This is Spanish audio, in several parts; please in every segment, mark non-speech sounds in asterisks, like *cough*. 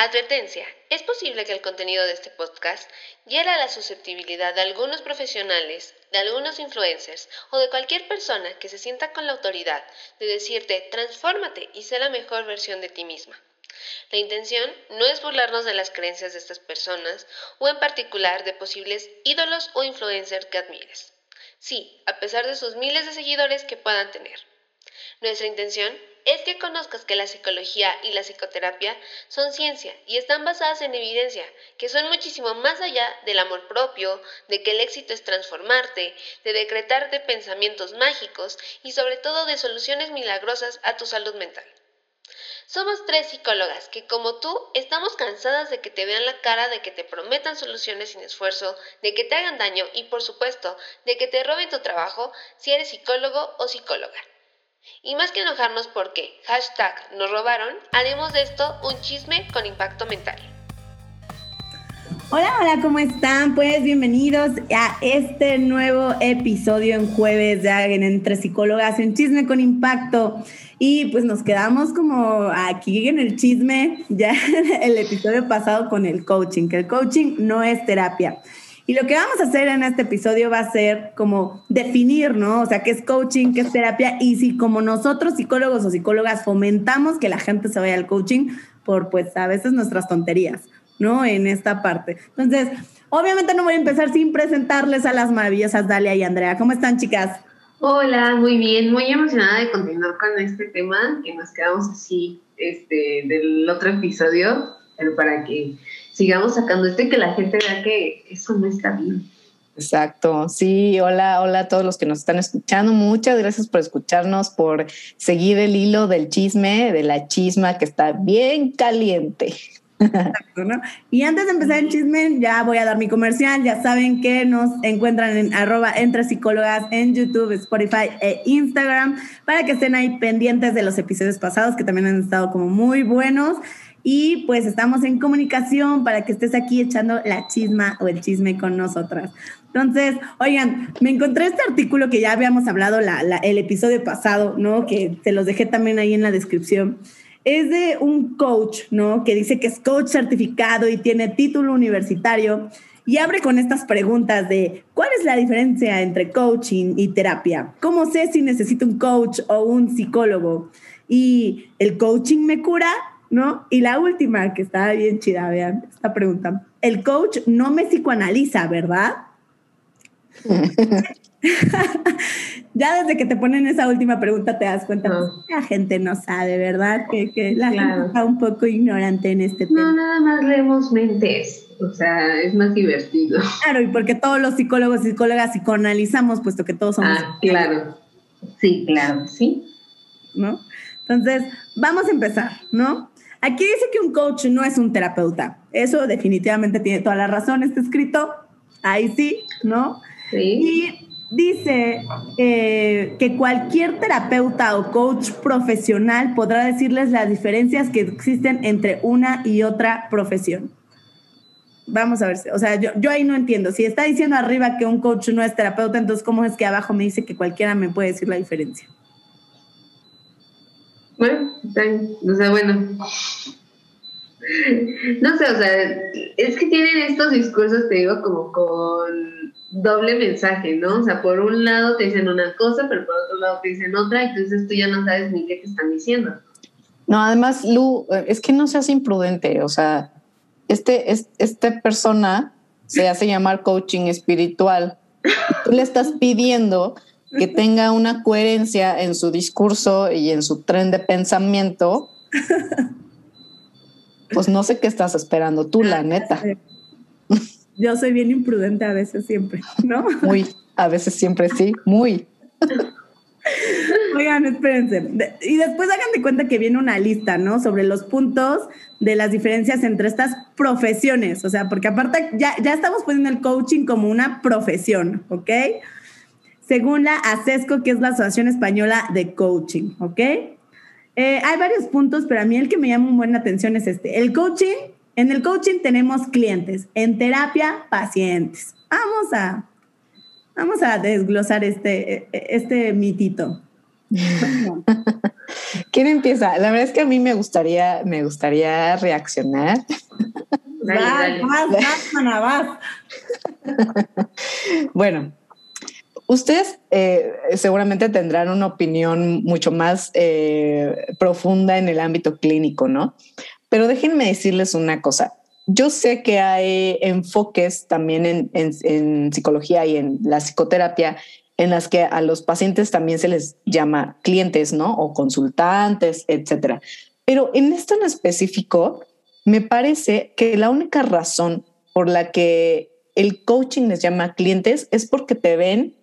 Advertencia. Es posible que el contenido de este podcast hiera la susceptibilidad de algunos profesionales, de algunos influencers o de cualquier persona que se sienta con la autoridad de decirte transfórmate y sé la mejor versión de ti misma. La intención no es burlarnos de las creencias de estas personas o en particular de posibles ídolos o influencers que admires. Sí, a pesar de sus miles de seguidores que puedan tener. Nuestra intención es que conozcas que la psicología y la psicoterapia son ciencia y están basadas en evidencia, que son muchísimo más allá del amor propio, de que el éxito es transformarte, de decretarte pensamientos mágicos y sobre todo de soluciones milagrosas a tu salud mental. Somos tres psicólogas que como tú estamos cansadas de que te vean la cara, de que te prometan soluciones sin esfuerzo, de que te hagan daño y por supuesto de que te roben tu trabajo si eres psicólogo o psicóloga. Y más que enojarnos porque hashtag nos robaron, haremos de esto un chisme con impacto mental. Hola, hola, ¿cómo están? Pues bienvenidos a este nuevo episodio en jueves de en Entre Psicólogas en Chisme con Impacto. Y pues nos quedamos como aquí en el chisme, ya *laughs* el episodio pasado con el coaching, que el coaching no es terapia. Y lo que vamos a hacer en este episodio va a ser como definir, ¿no? O sea, qué es coaching, qué es terapia y si como nosotros psicólogos o psicólogas fomentamos que la gente se vaya al coaching por pues a veces nuestras tonterías, ¿no? En esta parte. Entonces, obviamente no voy a empezar sin presentarles a las maravillosas Dalia y Andrea. ¿Cómo están, chicas? Hola, muy bien, muy emocionada de continuar con este tema que nos quedamos así este, del otro episodio, pero para que sigamos sacando esto y que la gente vea que eso no está bien. Exacto, sí, hola, hola a todos los que nos están escuchando. Muchas gracias por escucharnos, por seguir el hilo del chisme, de la chisma que está bien caliente. Exacto, ¿no? Y antes de empezar el chisme, ya voy a dar mi comercial. Ya saben que nos encuentran en arroba entre psicólogas en YouTube, Spotify e Instagram para que estén ahí pendientes de los episodios pasados que también han estado como muy buenos. Y pues estamos en comunicación para que estés aquí echando la chisma o el chisme con nosotras. Entonces, oigan, me encontré este artículo que ya habíamos hablado la, el episodio pasado, ¿no? Que se los dejé también ahí en la descripción. Es de un coach, ¿no? Que dice que es coach certificado y tiene título universitario y abre con estas preguntas de ¿cuál es la diferencia entre coaching y terapia? ¿Cómo sé si necesito un coach o un psicólogo? ¿Y el coaching me cura ¿no? Y la última, que está bien chida, vean, esta pregunta. El coach no me psicoanaliza, ¿verdad? *laughs* ya desde que te ponen esa última pregunta te das cuenta, pues, la gente no sabe, ¿verdad? Que, la gente está un poco ignorante en este tema. No, nada más leemos mentes, o sea, es más divertido. Claro, y porque todos los psicólogos y psicólogas psicoanalizamos, puesto que todos somos... Ah, claro. Sí, claro, sí. ¿No? Entonces, vamos a empezar, ¿no? Aquí dice que un coach no es un terapeuta. Eso definitivamente tiene toda la razón, está escrito. Ahí sí, ¿no? Sí. Y dice eh, que cualquier terapeuta o coach profesional podrá decirles las diferencias que existen entre una y otra profesión. Vamos a ver, o sea, yo, yo ahí no entiendo. Si está diciendo arriba que un coach no es terapeuta, entonces ¿cómo es que abajo me dice que cualquiera me puede decir la diferencia? Bueno, o sea, bueno. No sé, o sea, es que tienen estos discursos, te digo, como con doble mensaje, ¿no? O sea, por un lado te dicen una cosa, pero por otro lado te dicen otra, entonces tú ya no sabes ni qué te están diciendo. No, además, Lu, es que no seas imprudente, o sea, este, es, esta persona se hace llamar coaching espiritual. Tú le estás pidiendo que tenga una coherencia en su discurso y en su tren de pensamiento, pues no sé qué estás esperando tú, la neta. Yo soy bien imprudente a veces siempre, ¿no? Muy, a veces siempre sí, muy. Oigan, espérense. Y después hagan de cuenta que viene una lista, ¿no? Sobre los puntos de las diferencias entre estas profesiones. O sea, porque aparte ya, ya estamos poniendo el coaching como una profesión, ¿ok? Según la ASESCO, que es la Asociación Española de Coaching, ¿ok? Eh, hay varios puntos, pero a mí el que me llama muy buena atención es este. El coaching, en el coaching tenemos clientes, en terapia, pacientes. Vamos a, vamos a desglosar este, este mitito. *laughs* ¿Quién empieza? La verdad es que a mí me gustaría, me gustaría reaccionar. Dale, dale. *laughs* bueno, ustedes eh, seguramente tendrán una opinión mucho más eh, profunda en el ámbito clínico, ¿no? Pero déjenme decirles una cosa. Yo sé que hay enfoques también en, en psicología y en la psicoterapia en las que a los pacientes también se les llama clientes, ¿no? O consultantes, etcétera. Pero en esto en específico, me parece que la única razón por la que el coaching les llama clientes es porque te ven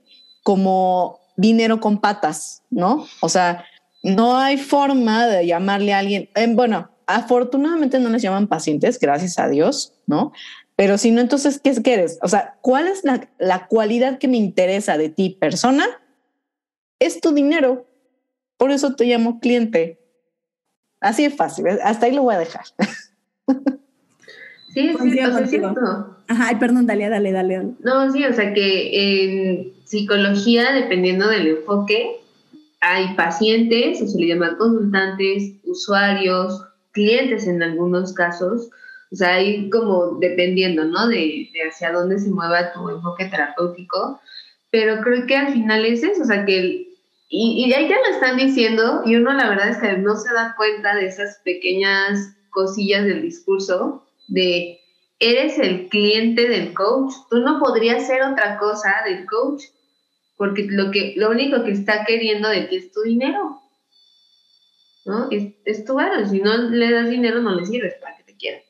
como dinero con patas, ¿no? O sea, no hay forma de llamarle a alguien, eh, bueno, afortunadamente no les llaman pacientes, gracias a Dios, ¿no? Pero si no, entonces, ¿qué quieres? O sea, ¿cuál es la, la cualidad que me interesa de ti, persona? Es tu dinero. Por eso te llamo cliente. Así es fácil. Hasta ahí lo voy a dejar. Sí, es cierto, es cierto. Ajá, ay, perdón, dale, dale, dale. No, sí, o sea que psicología, dependiendo del enfoque, hay pacientes, o se le llama consultantes, usuarios, clientes en algunos casos, o sea, hay como dependiendo, ¿no? De, hacia dónde se mueva tu enfoque terapéutico, pero creo que al final es eso, o sea, que, y, y ahí ya lo están diciendo, y uno la verdad es que no se da cuenta de esas pequeñas cosillas del discurso, de eres el cliente del coach, tú no podrías ser otra cosa del coach, porque lo, que, lo único que está queriendo de ti es tu dinero. ¿no? Es, es tu valor, si no le das dinero no le sirves para que te quieran.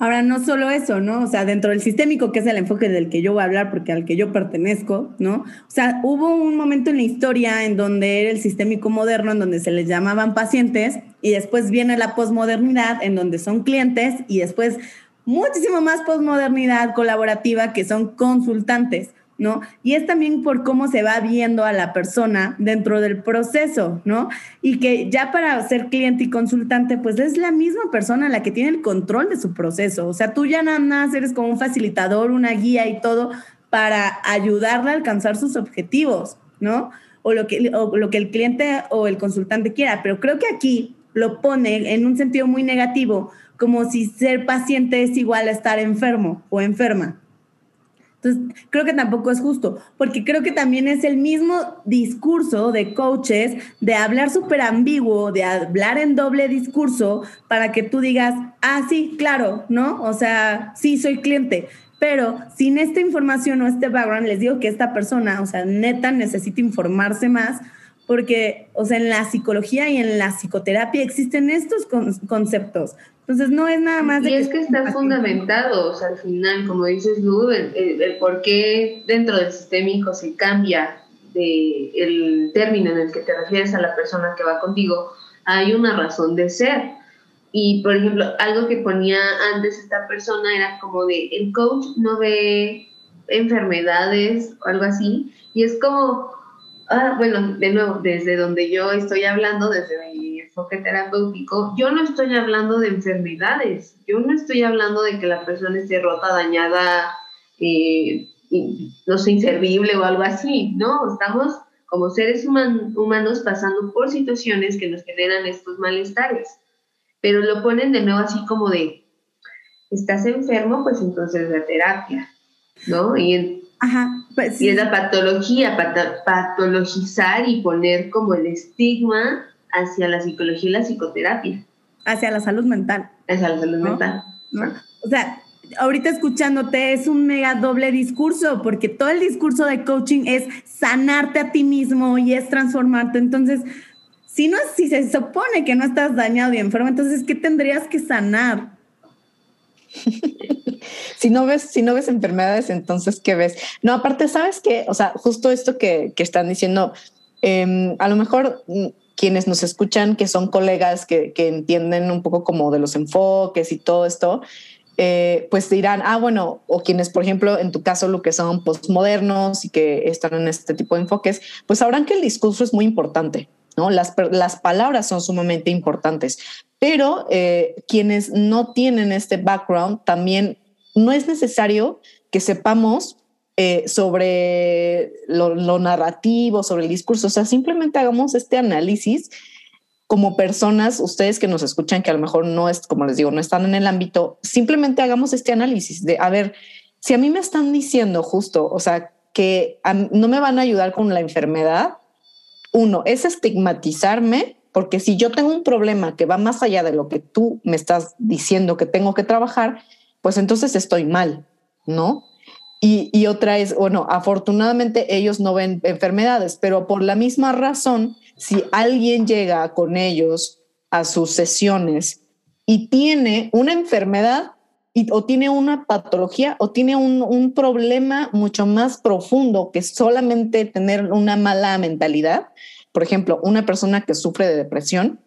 Ahora, no solo eso, ¿no? O sea, dentro del sistémico, que es el enfoque del que yo voy a hablar, porque al que yo pertenezco, ¿no? O sea, hubo un momento en la historia en donde era el sistémico moderno, en donde se les llamaban pacientes, y después viene la posmodernidad, en donde son clientes, y después muchísimo más posmodernidad colaborativa, que son consultantes. ¿No? Y es también por cómo se va viendo a la persona dentro del proceso, ¿no? Y que ya para ser cliente y consultante, pues es la misma persona la que tiene el control de su proceso. O sea, tú ya nada más eres como un facilitador, una guía y todo para ayudarle a alcanzar sus objetivos, ¿no? O lo que, o lo que el cliente o el consultante quiera. Pero creo que aquí lo pone en un sentido muy negativo, como si ser paciente es igual a estar enfermo o enferma. Entonces, creo que tampoco es justo, porque creo que también es el mismo discurso de coaches de hablar súper ambiguo, de hablar en doble discurso para que tú digas, ah, sí, claro, ¿no? O sea, sí, soy cliente. Pero sin esta información o este background, les digo que esta persona, o sea, neta, necesita informarse más porque, o sea, en la psicología y en la psicoterapia existen estos conceptos. Entonces, no es nada más de... Y es que está fundamentado, o sea, al final, como dices Lu, el, por qué dentro del sistémico se cambia de el término en el que te refieres a la persona que va contigo, hay una razón de ser. Y, por ejemplo, algo que ponía antes esta persona era como de, el coach no ve enfermedades o algo así, y es como, Ah, bueno, de nuevo, desde donde yo estoy hablando, desde mi enfoque terapéutico, yo no estoy hablando de enfermedades, yo no estoy hablando de que la persona esté rota, dañada, eh, no sé, inservible o algo así, ¿no? Estamos como seres humanos pasando por situaciones que nos generan estos malestares, pero lo ponen de nuevo así como de, estás enfermo, pues entonces la terapia, ¿no? Y Ajá, pues Y es la patología, patologizar y poner como el estigma hacia la psicología y la psicoterapia. Hacia la salud mental. Hacia la salud mental. O sea, ahorita escuchándote es un mega doble discurso, porque todo el discurso de coaching es sanarte a ti mismo y es transformarte. Entonces, si no, si se supone que no estás dañado y enfermo, entonces, ¿qué tendrías que sanar? *laughs* si no ves, si no ves enfermedades, entonces ¿qué ves? No, aparte, ¿sabes qué? O sea, justo esto que, están diciendo, em, a lo mejor mm, quienes nos escuchan, que son colegas que, entienden un poco como de los enfoques y todo esto, eh, pues dirán, ah, bueno, o quienes, por ejemplo, en tu caso, lo que son postmodernos y que están en este tipo de enfoques, pues sabrán que el discurso es muy importante. ¿no? Las, las palabras son sumamente importantes, pero eh, quienes no tienen este background también no es necesario que sepamos eh, sobre lo, lo, narrativo, sobre el discurso. O sea, simplemente hagamos este análisis como personas, ustedes que nos escuchan, que a lo mejor no es, como les digo, no están en el ámbito, simplemente hagamos este análisis de, a ver, si a mí me están diciendo justo, o sea, que no me van a ayudar con la enfermedad, uno, es estigmatizarme, porque si yo tengo un problema que va más allá de lo que tú me estás diciendo que tengo que trabajar, pues entonces estoy mal, ¿no? Y, otra es, bueno, afortunadamente ellos no ven enfermedades, pero por la misma razón, si alguien llega con ellos a sus sesiones y tiene una enfermedad o tiene una patología o tiene un, un, problema mucho más profundo que solamente tener una mala mentalidad, por ejemplo, una persona que sufre de depresión,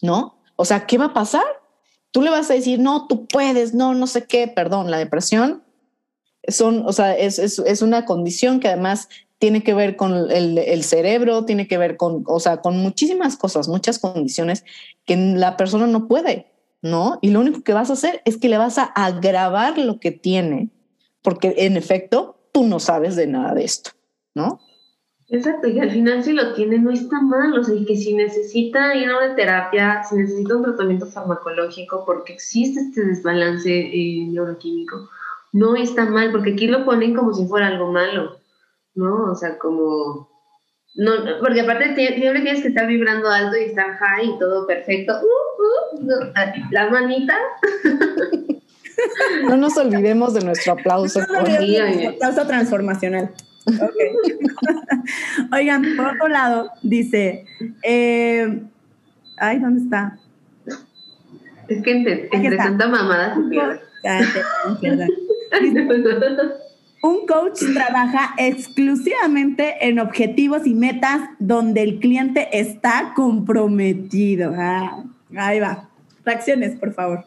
¿no? O sea, ¿qué va a pasar? Tú le vas a decir, no, tú puedes, no, no sé qué, perdón, la depresión son, o sea, es, es, es una condición que además tiene que ver con el, el, cerebro, tiene que ver con, o sea, con muchísimas cosas, muchas condiciones que la persona no puede, ¿no? Y lo único que vas a hacer es que le vas a agravar lo que tiene, porque en efecto tú no sabes de nada de esto, ¿no? Exacto, y al final si lo tiene no está mal, o sea, y que si necesita ir a una terapia, si necesita un tratamiento farmacológico, porque existe este desbalance eh, neuroquímico, no está mal, porque aquí lo ponen como si fuera algo malo, ¿no? O sea, como... No, porque aparte siempre tienes que estar vibrando alto y estar high y todo perfecto. Uh, uh, las manitas. No nos olvidemos de nuestro aplauso. No aplauso transformacional. *laughs* Oigan, por otro lado, dice, eh, ay, ¿dónde está? Es que entre, entre tanta mamada se pierde. *laughs* Un coach trabaja exclusivamente en objetivos y metas donde el cliente está comprometido. Ah, ahí va. Reacciones, por favor.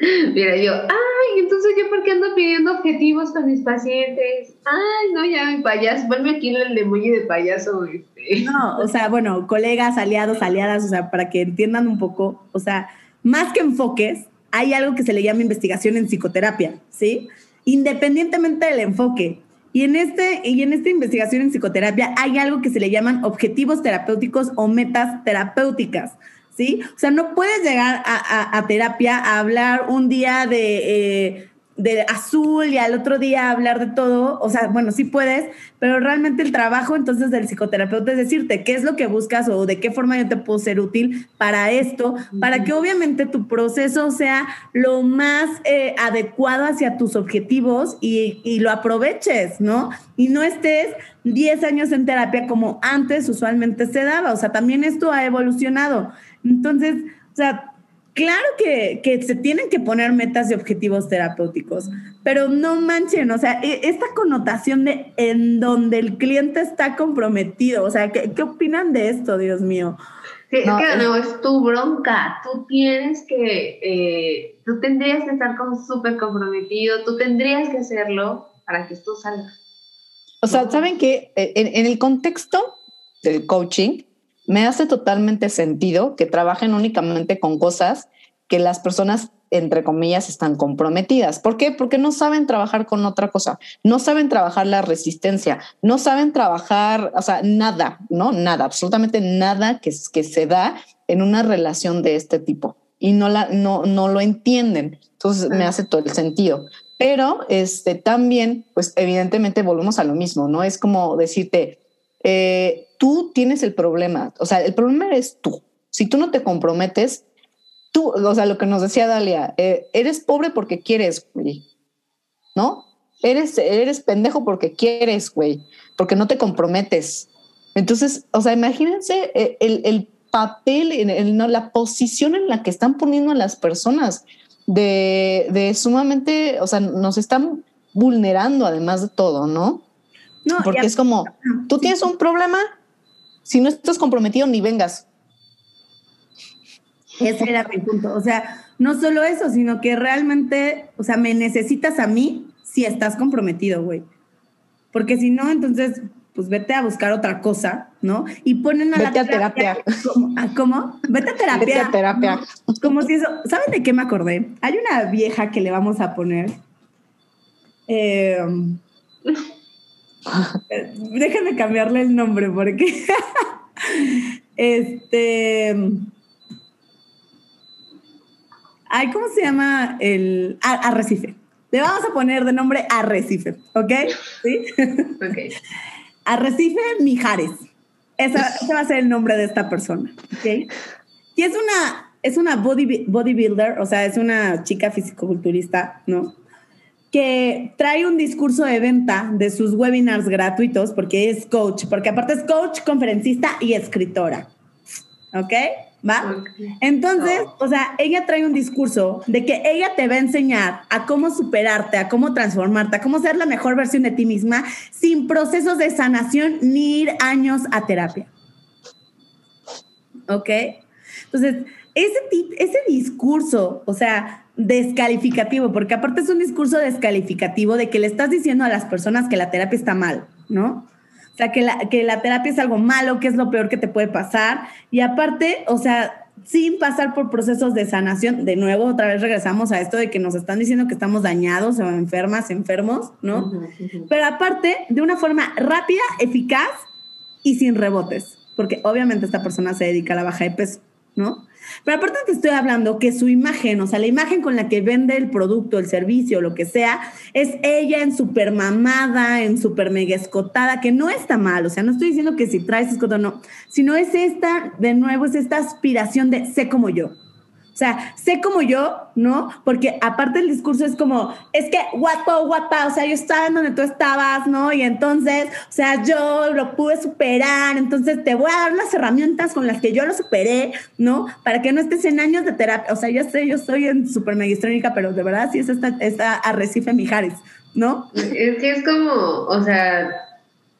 Mira, yo, ay, entonces yo por qué ando pidiendo objetivos con mis pacientes. Ay, no, ya mi payaso, vuelve aquí el emoji de payaso. Este. No, o sea, bueno, colegas, aliados, aliadas, o sea, para que entiendan un poco, o sea, más que enfoques, hay algo que se le llama investigación en psicoterapia, ¿sí? Independientemente del enfoque. Y en, este, y en esta investigación en psicoterapia hay algo que se le llaman objetivos terapéuticos o metas terapéuticas. ¿Sí? O sea, no puedes llegar a, terapia a hablar un día de eh, de azul y al otro día hablar de todo, o sea, bueno, sí puedes, pero realmente el trabajo entonces del psicoterapeuta es decirte qué es lo que buscas o de qué forma yo te puedo ser útil para esto, para que obviamente tu proceso sea lo más eh, adecuado hacia tus objetivos y, y lo aproveches, ¿no? Y no estés 10 años en terapia como antes usualmente se daba, o sea, también esto ha evolucionado. Entonces, o sea, Claro que, que, se tienen que poner metas y objetivos terapéuticos, pero no manchen, o sea, e, esta connotación de en donde el cliente está comprometido, o sea, ¿qué, qué opinan de esto, Dios mío? Sí, es que no, es tu bronca, tú tienes que, eh, tú tendrías que estar como súper comprometido, tú tendrías que hacerlo para que esto salga. O sea, ¿saben qué? En, en el contexto del coaching, me hace totalmente sentido que trabajen únicamente con cosas que las personas, entre comillas, están comprometidas. ¿Por qué? Porque no saben trabajar con otra cosa, no saben trabajar la resistencia, no saben trabajar, o sea, nada, ¿no? Nada, absolutamente nada que, que se da en una relación de este tipo y no, la, no, no lo entienden. Entonces me hace todo el sentido. Pero este, también, pues evidentemente volvemos a lo mismo, ¿no? Es como decirte, eh, tú tienes el problema, o sea, el problema eres tú. Si tú no te comprometes, tú, o sea, lo que nos decía Dalia, eh, eres pobre porque quieres, güey, ¿no? Eres, eres pendejo porque quieres, güey, porque no te comprometes. Entonces, o sea, imagínense eh, el, el papel, el, no, la posición en la que están poniendo a las personas de, de sumamente, o sea, nos están vulnerando además de todo, ¿no? No, porque es como, tú tienes un problema, si no estás comprometido, ni vengas. Ese era mi punto. O sea, no solo eso, sino que realmente, o sea, me necesitas a mí si estás comprometido, güey. Porque si no, entonces, pues vete a buscar otra cosa, ¿no? Y ponen a la terapia. ¿Cómo? Vete a terapia. Vete a terapia. Como si eso. ¿Saben de qué me acordé? Hay una vieja que le vamos a poner. Eh, Déjenme cambiarle el nombre porque *laughs* este Ay, ¿cómo se llama el arrecife? Le vamos a poner de nombre Arrecife, ¿ok? ¿Sí? Ok. *laughs* Arrecife Mijares. ese va a ser el nombre de esta persona, ¿ok? Y es una, es una bodybuilder, o sea, es una chica fisicoculturista, ¿no? Que trae un discurso de venta de sus webinars gratuitos porque es coach, porque aparte es coach, conferencista y escritora, ¿ok? ¿va? Entonces, o sea, ella trae un discurso de que ella te va a enseñar a cómo superarte, a cómo transformarte, a cómo ser la mejor versión de ti misma sin procesos de sanación ni ir años a terapia. ¿Ok? Entonces, ese, ese discurso, o sea, descalificativo, porque aparte es un discurso descalificativo de que le estás diciendo a las personas que la terapia está mal, ¿no? sea, que la, que la terapia es algo malo, que es lo peor que te puede pasar. Y aparte, o sea, sin pasar por procesos de sanación, de nuevo, otra vez regresamos a esto de que nos están diciendo que estamos dañados o enfermas, enfermos, ¿no? Pero aparte, de una forma rápida, eficaz y sin rebotes, porque obviamente esta persona se dedica a la baja de peso, ¿no? Pero aparte te estoy hablando que su imagen, o sea, la imagen con la que vende el producto, el servicio, lo que sea, es ella en súper mamada, en súper mega escotada, que no está mal, o sea, no estoy diciendo que si traes escoto no, sino es esta, de nuevo, es esta aspiración de sé como yo. O sea, sé como yo, ¿no? Porque aparte el discurso es como, es que guapo, guapa, o sea, yo estaba en donde tú estabas, ¿no? Y entonces, o sea, yo lo pude superar, entonces te voy a dar las herramientas con las que yo lo superé, ¿no? Para que no estés en años de terapia. O sea, ya sé, yo estoy en super megistrónica, pero de verdad sí es esta, esta Arrecife Mijares, ¿no? Es que es como, o sea,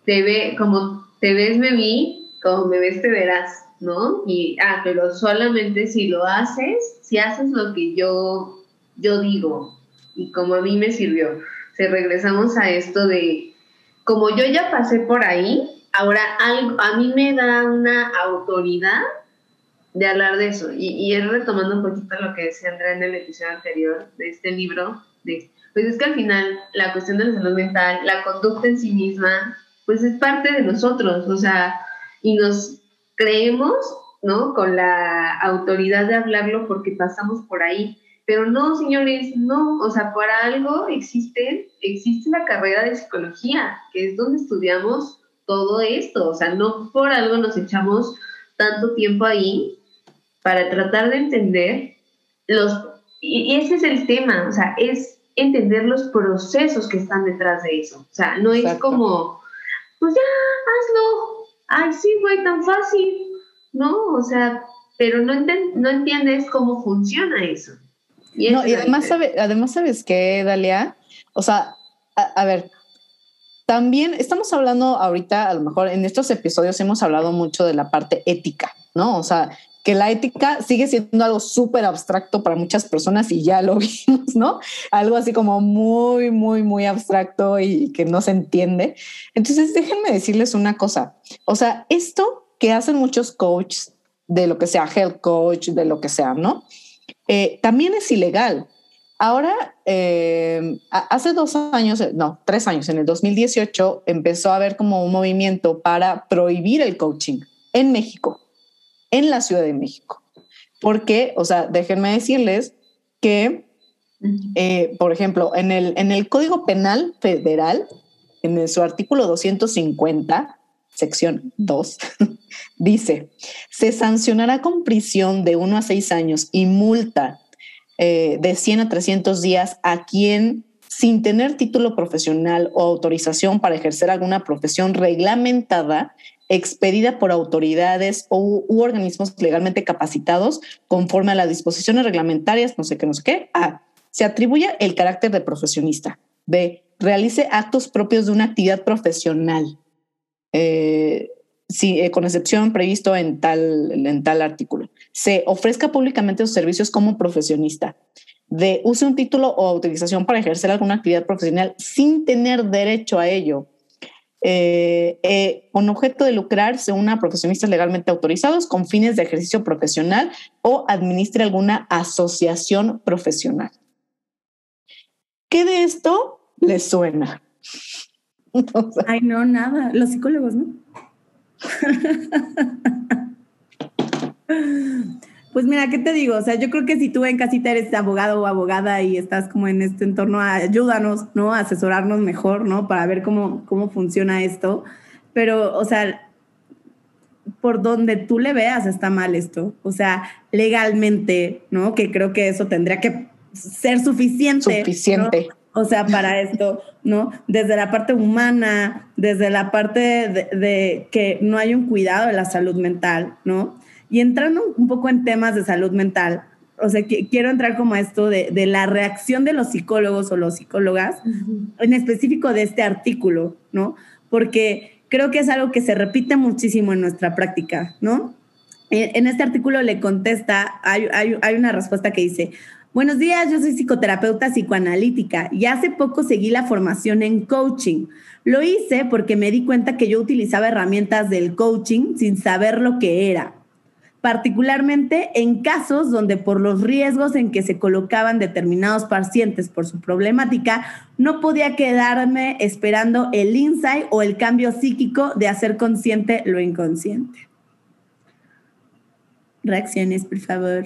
te ve, como te ves, me vi, como me ves, te verás. ¿No? Y, ah, pero solamente si lo haces, si haces lo que yo, yo digo y como a mí me sirvió. Si regresamos a esto de, como yo ya pasé por ahí, ahora algo, a mí me da una autoridad de hablar de eso. Y, y es retomando un poquito lo que decía Andrea en el episodio anterior de este libro, de, pues es que al final la cuestión de la salud mental, la conducta en sí misma, pues es parte de nosotros, o sea, y nos creemos, ¿no? Con la autoridad de hablarlo porque pasamos por ahí. Pero no, señores, no, o sea, para algo existe, existe la carrera de psicología, que es donde estudiamos todo esto, o sea, no por algo nos echamos tanto tiempo ahí para tratar de entender los, y ese es el tema, o sea, es entender los procesos que están detrás de eso, o sea, no es como, pues ya, hazlo, ay, sí, güey, tan fácil, ¿no? O sea, pero no, no entiendes cómo funciona eso. Y, no, y además, además, ¿sabes qué, Dalia? O sea, a, ver, también estamos hablando ahorita, a lo mejor en estos episodios hemos hablado mucho de la parte ética, ¿no? O sea, que la ética sigue siendo algo súper abstracto para muchas personas y ya lo *laughs* vimos, ¿no? Algo así como muy, muy, muy abstracto y que no se entiende. Entonces, déjenme decirles una cosa. O sea, esto que hacen muchos coaches de lo que sea, health coach, de lo que sea, ¿no? Eh, también es ilegal. Ahora, eh, hace dos años, no, tres años, en el 2018, empezó a haber como un movimiento para prohibir el coaching en México en la Ciudad de México. Porque, o sea, déjenme decirles que, eh, por ejemplo, en el, en el Código Penal Federal, en su artículo 250, sección 2, *laughs* dice, se sancionará con prisión de 1 a 6 años y multa eh, de 100 a 300 días a quien sin tener título profesional o autorización para ejercer alguna profesión reglamentada expedida por autoridades u, organismos legalmente capacitados conforme a las disposiciones reglamentarias, no sé qué, no sé qué. A. Se atribuye el carácter de profesionista. B. Realice actos propios de una actividad profesional. Eh, eh, con excepción previsto en tal, en tal artículo. Se ofrezca públicamente sus servicios como profesionista. D. Use un título o autorización para ejercer alguna actividad profesional sin tener derecho a ello eh, eh, con objeto de lucrarse una profesionistas legalmente autorizados con fines de ejercicio profesional o administre alguna asociación profesional. ¿Qué de esto les suena? *laughs* Ay, no, nada. Los psicólogos, ¿no? *laughs* Pues mira, ¿qué te digo? O sea, yo creo que si tú en casita eres abogado o abogada y estás como en este entorno, ayúdanos, ¿no? A asesorarnos mejor, ¿no? Para ver cómo, cómo funciona esto. Pero, o sea, por donde tú le veas está mal esto. O sea, legalmente, ¿no? Que creo que eso tendría que ser suficiente. Suficiente. O sea, para *laughs* esto, ¿no? Desde la parte humana, desde la parte de, de, que no hay un cuidado de la salud mental, ¿no? Y entrando un poco en temas de salud mental, o sea, que, quiero entrar como a esto de, de, la reacción de los psicólogos o los psicólogas, uh -huh. en específico de este artículo, ¿no? Porque creo que es algo que se repite muchísimo en nuestra práctica, ¿no? En este artículo le contesta, hay, hay, hay una respuesta que dice, Buenos días, yo soy psicoterapeuta psicoanalítica y hace poco seguí la formación en coaching. Lo hice porque me di cuenta que yo utilizaba herramientas del coaching sin saber lo que era, particularmente en casos donde por los riesgos en que se colocaban determinados pacientes por su problemática, no podía quedarme esperando el insight o el cambio psíquico de hacer consciente lo inconsciente. Reacciones, por favor.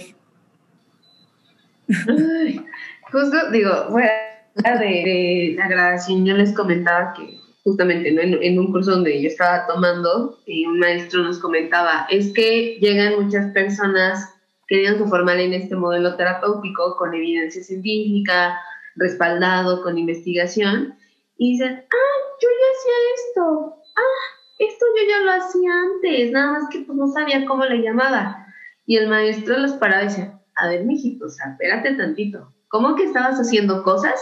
Justo, digo, fuera de, de, la grabación, yo les comentaba que justamente ¿no? en, un curso donde yo estaba tomando, y un maestro nos comentaba, es que llegan muchas personas queriendo formar en este modelo terapéutico con evidencia científica, respaldado con investigación, y dicen, ah, yo ya hacía esto, ah, esto yo ya lo hacía antes, nada más que pues no sabía cómo le llamaba. Y el maestro los paraba y decía, a ver, mijito, o sea, espérate tantito. ¿Cómo que estabas haciendo cosas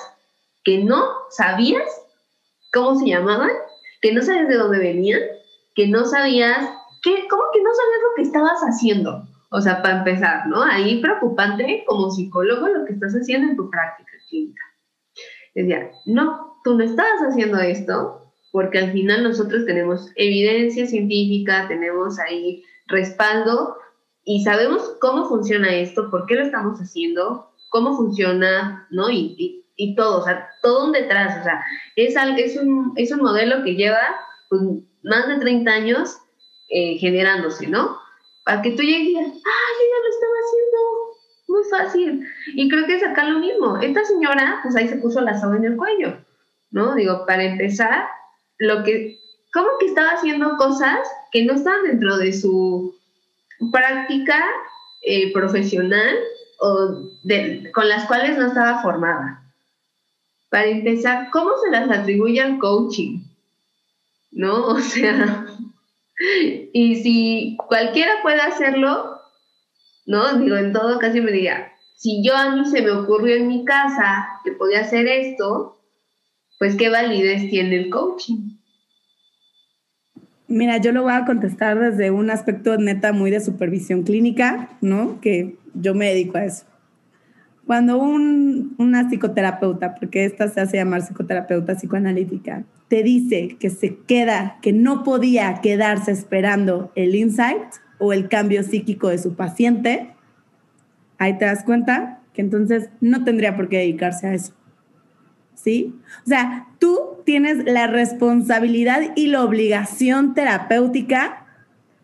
que no sabías cómo se llamaban? Que no sabías de dónde venían, que no sabías, que, ¿cómo que no sabías lo que estabas haciendo? O sea, para empezar, ¿no? Ahí preocupante como psicólogo lo que estás haciendo en tu práctica clínica. Decía, no, tú no estabas haciendo esto porque al final nosotros tenemos evidencia científica, tenemos ahí respaldo y sabemos cómo funciona esto, por qué lo estamos haciendo, cómo funciona, ¿no? Y, y, y todo, o sea, todo un detrás, o sea, es, es, un, es un modelo que lleva pues, más de 30 años eh, generándose, ¿no? Para que tú llegues y digas, ah, yo ya lo estaba haciendo, muy fácil. Y creo que es acá lo mismo. Esta señora, pues ahí se puso la soga en el cuello, ¿no? Digo, para empezar, lo que, ¿cómo que estaba haciendo cosas que no estaban dentro de su práctica eh, profesional o de, con las cuales no estaba formada. Para empezar, ¿cómo se las atribuye al coaching? ¿No? *laughs* O sea, y si cualquiera puede hacerlo, ¿no? Digo, en todo caso me diría, si yo a mí se me ocurrió en mi casa que podía hacer esto, pues qué validez tiene el coaching. Mira, yo lo voy a contestar desde un aspecto neta muy de supervisión clínica, ¿no? Que yo me dedico a eso. Cuando un, una psicoterapeuta, porque esta se hace llamar psicoterapeuta psicoanalítica, te dice que se queda, que no podía quedarse esperando el insight o el cambio psíquico de su paciente, ahí te das cuenta que entonces no tendría por qué dedicarse a eso. ¿Sí? O sea, tú tienes la responsabilidad y la obligación terapéutica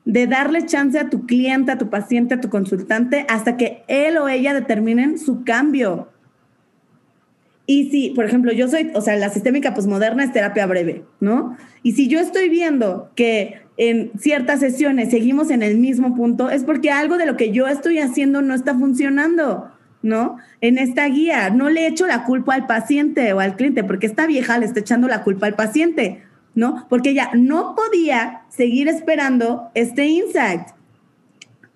de darle chance a tu cliente, a tu paciente, a tu consultante, hasta que él o ella determinen su cambio. Y si, por ejemplo, yo soy, o sea, la sistémica posmoderna es terapia breve, ¿no? Y si yo estoy viendo que en ciertas sesiones seguimos en el mismo punto, es porque algo de lo que yo estoy haciendo no está funcionando. ¿no? En esta guía, no le echo la culpa al paciente o al cliente, porque esta vieja le está echando la culpa al paciente, ¿no? Porque ella no podía seguir esperando este insight.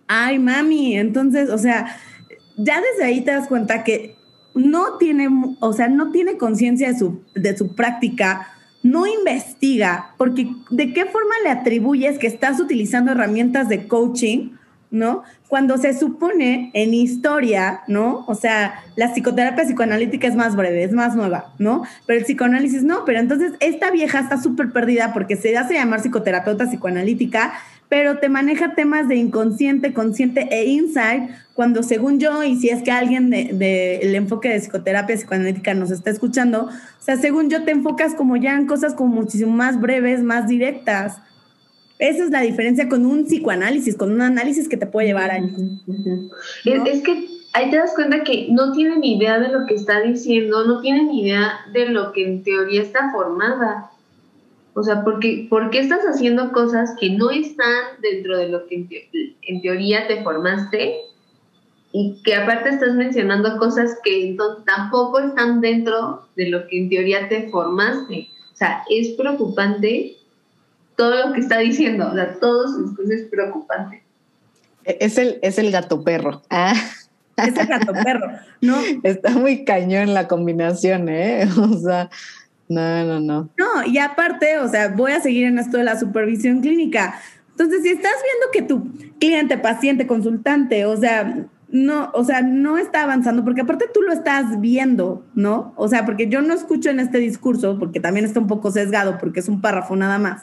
Ay, mami, entonces, o sea, ya desde ahí te das cuenta que no tiene, o sea, no tiene conciencia de su, de su práctica, no investiga, porque ¿de qué forma le atribuyes que estás utilizando herramientas de coaching? ¿No? Cuando se supone en historia, ¿no? O sea, la psicoterapia psicoanalítica es más breve, es más nueva, ¿no? Pero el psicoanálisis no, pero entonces esta vieja está súper perdida porque se hace llamar psicoterapeuta psicoanalítica, pero te maneja temas de inconsciente, consciente e insight, cuando según yo, y si es que alguien del de, enfoque de psicoterapia psicoanalítica nos está escuchando, o sea, según yo te enfocas como ya en cosas como muchísimo más breves, más directas. Esa es la diferencia con un psicoanálisis, con un análisis que te puede llevar años. Es, que ahí te das cuenta que no tienen idea de lo que está diciendo, no tienen idea de lo que en teoría está formada. O sea, porque, ¿por qué estás haciendo cosas que no están dentro de lo que en, teoría te formaste? Y que aparte estás mencionando cosas que tampoco están dentro de lo que en teoría te formaste. O sea, es preocupante todo lo que está diciendo. O sea, todo es preocupante. E-, es el, es el gato perro. Ah. *laughs* Es el gato perro, ¿no? Está muy cañón la combinación, ¿eh? *laughs* O sea, no, no, no. No, y aparte, o sea, voy a seguir en esto de la supervisión clínica. Entonces, si estás viendo que tu cliente, paciente, consultante, o sea, no, o sea, no está avanzando, porque aparte tú lo estás viendo, ¿no? O sea, porque yo no escucho en este discurso, porque también está un poco sesgado, porque es un párrafo nada más,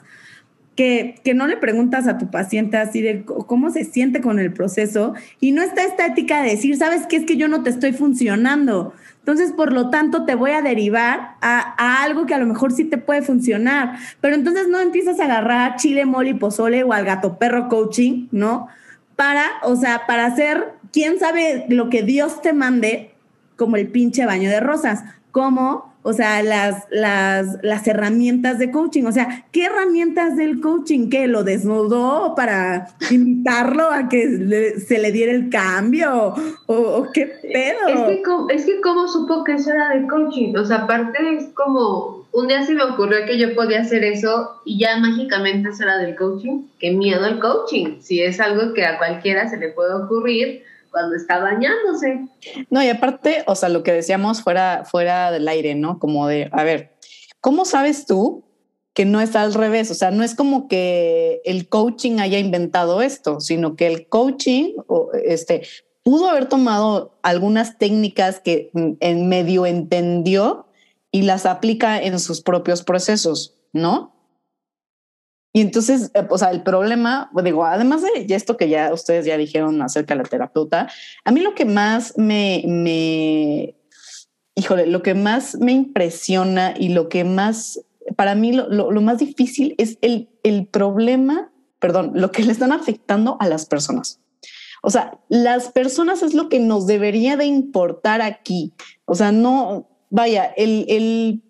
que, que no le preguntas a tu paciente así de cómo se siente con el proceso y no está esta ética de decir, ¿sabes qué? Es que yo no te estoy funcionando. Entonces, por lo tanto, te voy a derivar a, algo que a lo mejor sí te puede funcionar. Pero entonces no empiezas a agarrar chile, mole y pozole o al gato perro coaching, ¿no? Para, o sea, para hacer, quién sabe lo que Dios te mande, como el pinche baño de rosas, como o sea, las, las, las herramientas de coaching. O sea, ¿qué herramientas del coaching? ¿Qué lo desnudó para invitarlo a que se le diera el cambio? ¿O, qué pedo? Es que, es que cómo supo que eso era de coaching. O sea, aparte es como, un día se me ocurrió que yo podía hacer eso y ya mágicamente eso era del coaching. Qué miedo el coaching. Si es algo que a cualquiera se le puede ocurrir, cuando está bañándose. No, y aparte, o sea, lo que decíamos fuera, fuera del aire, ¿no? Como de, a ver, ¿cómo sabes tú que no está al revés? O sea, no es como que el coaching haya inventado esto, sino que el coaching, este, pudo haber tomado algunas técnicas que en medio entendió y las aplica en sus propios procesos, ¿no? Y entonces, eh, o sea, el problema, digo, además de esto que ya ustedes ya dijeron acerca de la terapeuta, a mí lo que más me, me, híjole, lo que más me impresiona y lo que más, para mí lo, lo, más difícil es el, el problema, perdón, lo que le están afectando a las personas. O sea, las personas es lo que nos debería de importar aquí. O sea, no, vaya, el, el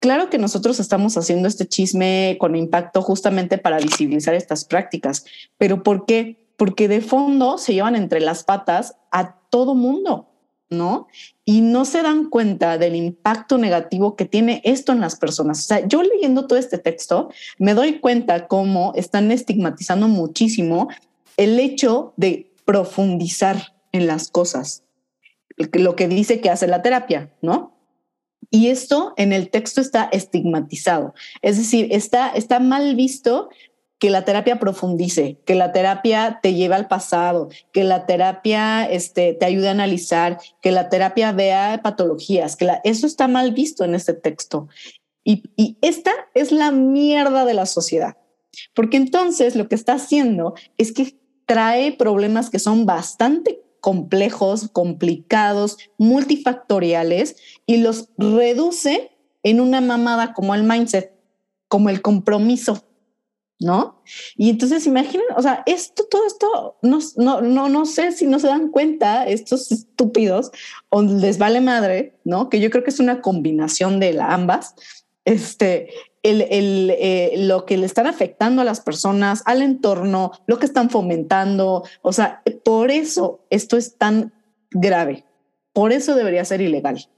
Claro que nosotros estamos haciendo este chisme con impacto justamente para visibilizar estas prácticas, pero ¿por qué? Porque de fondo se llevan entre las patas a todo mundo, ¿no? Y no se dan cuenta del impacto negativo que tiene esto en las personas. O sea, yo leyendo todo este texto me doy cuenta cómo están estigmatizando muchísimo el hecho de profundizar en las cosas, lo que dice que hace la terapia, ¿no? Y esto en el texto está estigmatizado, es decir, está, está mal visto que la terapia profundice, que la terapia te lleve al pasado, que la terapia este, te ayude a analizar, que la terapia vea patologías, que eso está mal visto en este texto. Y, y esta es la mierda de la sociedad, porque entonces lo que está haciendo es que trae problemas que son bastante complejos, complicados, multifactoriales y los reduce en una mamada como el mindset, como el compromiso, ¿no? Y entonces imaginen, o sea, esto, todo esto, no, no, no, no sé si no se dan cuenta estos estúpidos o les vale madre, ¿no? Que yo creo que es una combinación de ambas, este, el, eh, lo que le están afectando a las personas, al entorno, lo que están fomentando. O sea, por eso esto es tan grave. Por eso debería ser ilegal.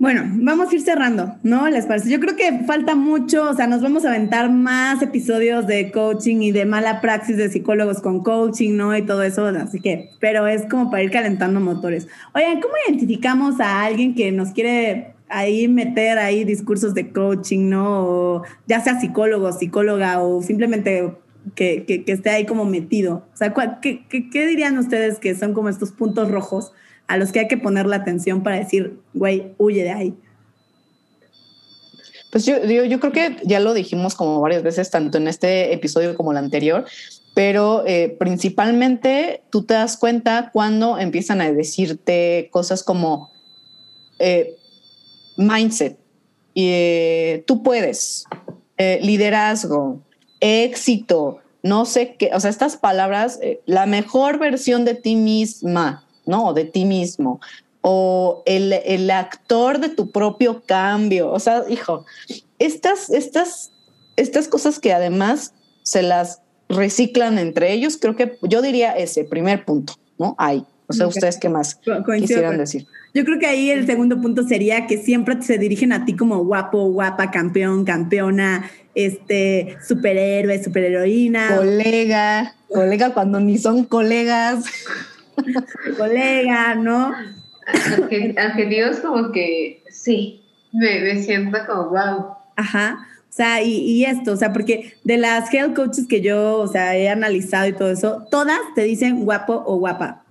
Bueno, vamos a ir cerrando, ¿no? ¿Les parece? Yo creo que falta mucho, o sea, nos vamos a aventar más episodios de coaching y de mala praxis de psicólogos con coaching, ¿no? Y todo eso, así que, pero es como para ir calentando motores. Oigan, ¿cómo identificamos a alguien que nos quiere ahí meter ahí discursos de coaching, ¿no? O ya sea psicólogo, psicóloga o simplemente que, que, esté ahí como metido. O sea, qué, qué, dirían ustedes que son como estos puntos rojos a los que hay que poner la atención para decir, güey, huye de ahí? Pues yo, yo, yo, creo que ya lo dijimos como varias veces, tanto en este episodio como el anterior, pero eh, principalmente tú te das cuenta cuando empiezan a decirte cosas como eh, mindset, eh, tú puedes, liderazgo, éxito, no sé qué, o sea, estas palabras, la mejor versión de ti misma, ¿no? De ti mismo, o el, el actor de tu propio cambio, o sea, hijo, estas, estas, estas cosas que además se las reciclan entre ellos, creo que yo diría ese primer punto, ¿no? Hay. O sea, ¿ustedes qué más quisieran decir? Yo creo que ahí el segundo punto sería que siempre se dirigen a ti como guapo, guapa, campeón, campeona, este, superhéroe, superheroína. Colega, colega cuando ni son colegas. *laughs* colega, ¿no? Adjetivos como que sí, me, me siento como wow. Ajá. O sea, y, esto, o sea, porque de las health coaches que yo, o sea, he analizado y todo eso, todas te dicen guapo o guapa.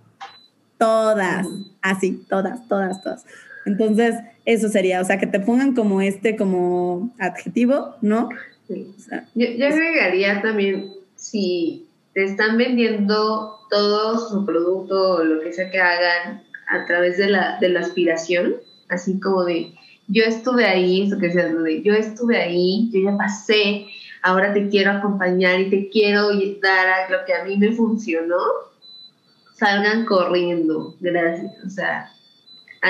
Todas, así, todas, todas, todas. Entonces, eso sería, o sea, que te pongan como este, como adjetivo, ¿no? Sí. yo, yo agregaría también, si te están vendiendo todo su producto o lo que sea que hagan a través de la, de la aspiración, así como de, yo estuve ahí, eso que decías, yo estuve ahí, yo ya pasé, ahora te quiero acompañar y te quiero dar lo que a mí me funcionó, salgan corriendo, gracias, o sea.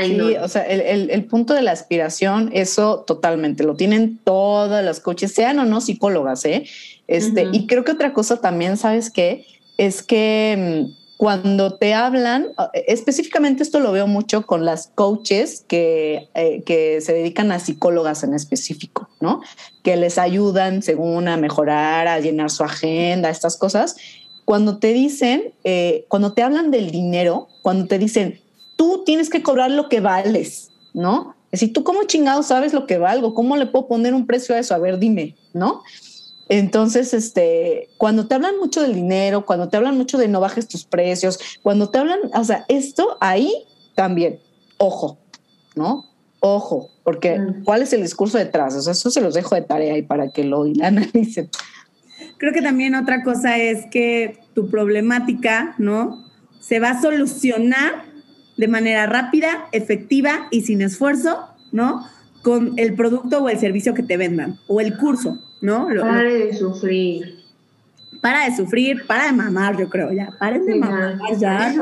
sí, o sea, el, el, punto de la aspiración, eso totalmente, lo tienen todas las coaches, sean o no psicólogas, ¿eh? Este, Y creo que otra cosa también, ¿sabes qué? Es que mm, cuando te hablan, ah, específicamente esto lo veo mucho con las coaches que, eh, que se dedican a psicólogas en específico, ¿no? Que les ayudan según a mejorar, a llenar su agenda, estas cosas. Cuando te dicen, eh, cuando te hablan del dinero, cuando te dicen, tú tienes que cobrar lo que vales, ¿no? Es decir, tú cómo chingado sabes lo que valgo, cómo le puedo poner un precio a eso, a ver, dime, ¿no? Entonces, este, cuando te hablan mucho del dinero, cuando te hablan mucho de no bajes tus precios, cuando te hablan, o sea, esto ahí también, ojo, ¿no? Ojo, porque mm. ¿cuál es el discurso detrás? O sea, eso se los dejo de tarea y para que lo analicen. *laughs* Creo que también otra cosa es que tu problemática, ¿no? Se va a solucionar de manera rápida, efectiva y sin esfuerzo, ¿no? Con el producto o el servicio que te vendan o el curso, ¿no? para de sufrir. Para de sufrir, para de mamar, yo creo, ya, paren de mamar, ya. y,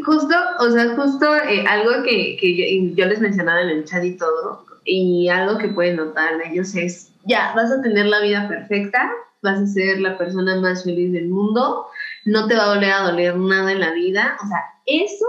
*laughs* *laughs* justo, o sea, justo eh, algo que, que yo, les mencionaba en el chat y todo, y algo que pueden notar de ellos es, ya, vas a tener la vida perfecta, vas a ser la persona más feliz del mundo, no te va a volver a doler nada en la vida, o sea, eso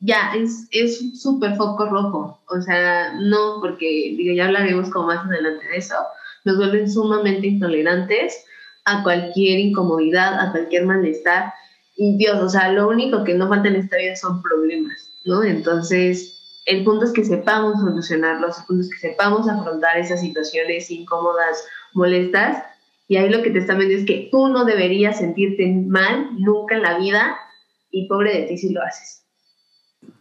ya es súper foco rojo. O sea, no, porque digo, ya hablaremos como más adelante de eso. Nos vuelven sumamente intolerantes a cualquier incomodidad, a cualquier malestar. Y Dios, o sea, lo único que no falta en esta vida son problemas, ¿no? Entonces, el punto es que sepamos solucionarlos, el punto es que sepamos afrontar esas situaciones incómodas, molestas. Y ahí lo que te están viendo es que tú no deberías sentirte mal nunca en la vida y pobre de ti si lo haces.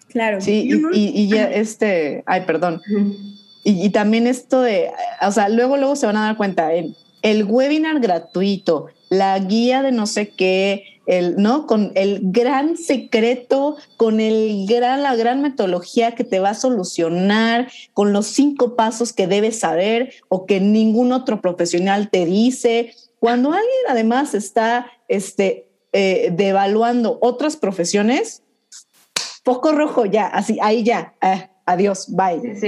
Claro. Sí, y, ya este, ay, perdón. y, también esto de, o sea, luego, luego se van a dar cuenta, el, el webinar gratuito, la guía de no sé qué, el, ¿no? Con el gran secreto, con el gran, la gran metodología que te va a solucionar, con los cinco pasos que debes saber o que ningún otro profesional te dice. Cuando alguien además está este, eh, devaluando otras profesiones, foco rojo ya, así, ahí ya, eh, adiós, bye. Sí,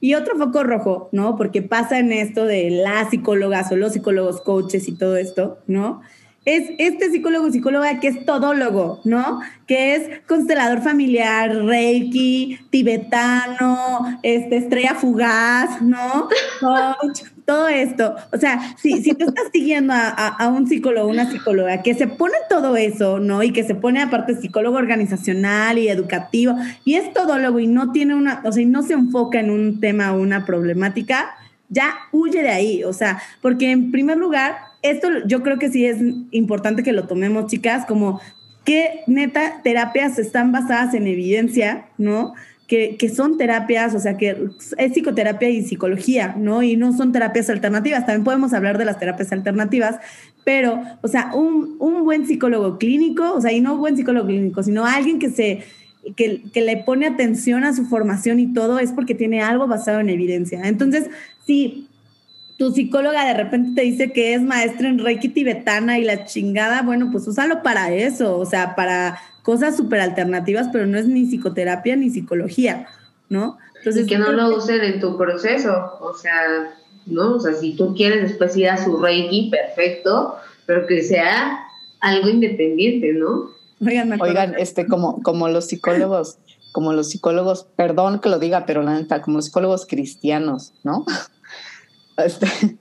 Y otro foco rojo, ¿no? Porque pasa en esto de las psicólogas o los psicólogos coaches y todo esto, ¿no? Es este psicólogo psicóloga que es todólogo, ¿no? Que es constelador familiar, reiki, tibetano, este, estrella fugaz, ¿no? *laughs* Coach, todo esto. O sea, si, si tú estás siguiendo a, un psicólogo, una psicóloga que se pone todo eso, ¿no? Y que se pone aparte psicólogo organizacional y educativo, y es todólogo y no tiene una, o sea, y no se enfoca en un tema o una problemática, ya huye de ahí. O sea, porque en primer lugar, esto yo creo que sí es importante que lo tomemos, chicas, como que neta terapias están basadas en evidencia, ¿no? que, que, son terapias, o sea, que es psicoterapia y psicología, ¿no? Y no son terapias alternativas. También podemos hablar de las terapias alternativas, pero, o sea, un, un buen psicólogo clínico, o sea, y no buen psicólogo clínico, sino alguien que se que, que, le pone atención a su formación y todo es porque tiene algo basado en evidencia. Entonces, si tu psicóloga de repente te dice que es maestra en Reiki tibetana y la chingada, bueno, pues úsalo para eso, o sea, para cosas súper alternativas, pero no es ni psicoterapia ni psicología, ¿no? Entonces, y que no lo usen en tu proceso, o sea, ¿no? O sea, si tú quieres después ir a su Reiki, perfecto, pero que sea algo independiente, ¿no? Oigan, Oigan este, como, como los psicólogos, como los psicólogos, perdón que lo diga, pero la neta, como los psicólogos cristianos, ¿no? Este, *laughs*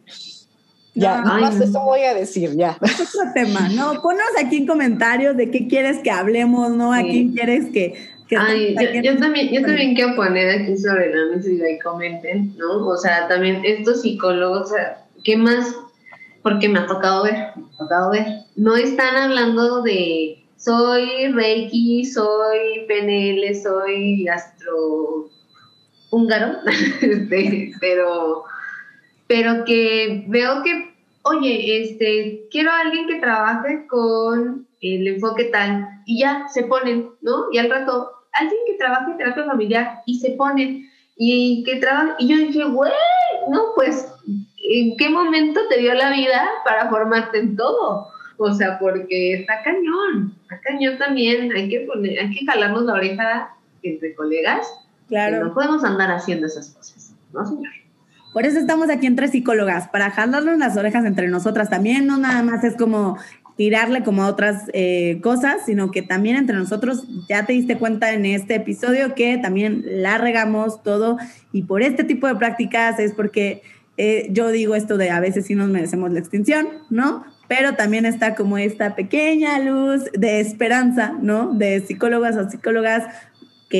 ya, nada más eso voy a decir, ya. Es otro *laughs* tema, ¿no? Ponnos aquí en comentarios de qué quieres que hablemos, ¿no? ¿A quién quieres que... Ay, yo, también, yo también quiero poner aquí sobre la mesa y comenten, ¿no? O sea, también estos psicólogos, o sea, ¿qué más? Porque me ha tocado ver, me ha tocado ver. No están hablando de soy Reiki, soy PNL, soy astro húngaro, *laughs* este, pero pero que veo que, oye, este, quiero a alguien que trabaje con el enfoque tal, y ya se ponen, ¿no? Y al rato, alguien que trabaje en terapia familiar, y se ponen, y que trabaja, y yo dije, güey, no, pues, ¿en qué momento te dio la vida para formarte en todo? O sea, porque está cañón, está cañón también, hay que poner, hay que jalarnos la oreja entre colegas, claro. no podemos andar haciendo esas cosas, ¿no, señor? Por eso estamos aquí entre psicólogas, para jalarnos las orejas entre nosotras también, no nada más es como tirarle como a otras eh, cosas, sino que también entre nosotros ya te diste cuenta en este episodio que también la regamos todo y por este tipo de prácticas es porque eh, yo digo esto de a veces sí nos merecemos la extinción, ¿no? Pero también está como esta pequeña luz de esperanza, ¿no? De psicólogas o psicólogas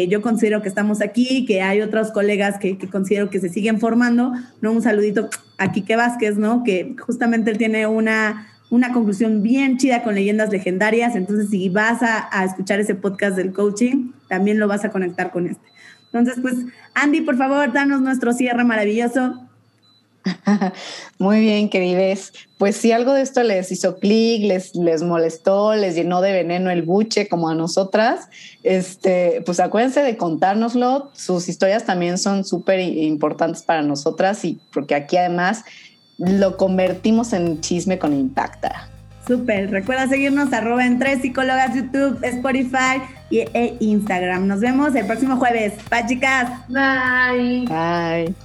yo considero que estamos aquí, que hay otros colegas que, considero que se siguen formando, ¿no? Un saludito a Quique Vázquez, ¿no? Que justamente él tiene una, una conclusión bien chida con leyendas legendarias, entonces si vas a, a escuchar ese podcast del coaching, también lo vas a conectar con este. Entonces, pues, Andy, por favor, danos nuestro cierre maravilloso. Muy bien, queridos. Pues si algo de esto les hizo clic, les, les molestó, les llenó de veneno el buche como a nosotras, este, pues acuérdense de contárnoslo. Sus historias también son súper importantes para nosotras y porque aquí además lo convertimos en chisme con Impacta. Súper. Recuerda seguirnos arroba en tres psicólogas YouTube, Spotify y, e Instagram. Nos vemos el próximo jueves. Bye, chicas. Bye. Bye.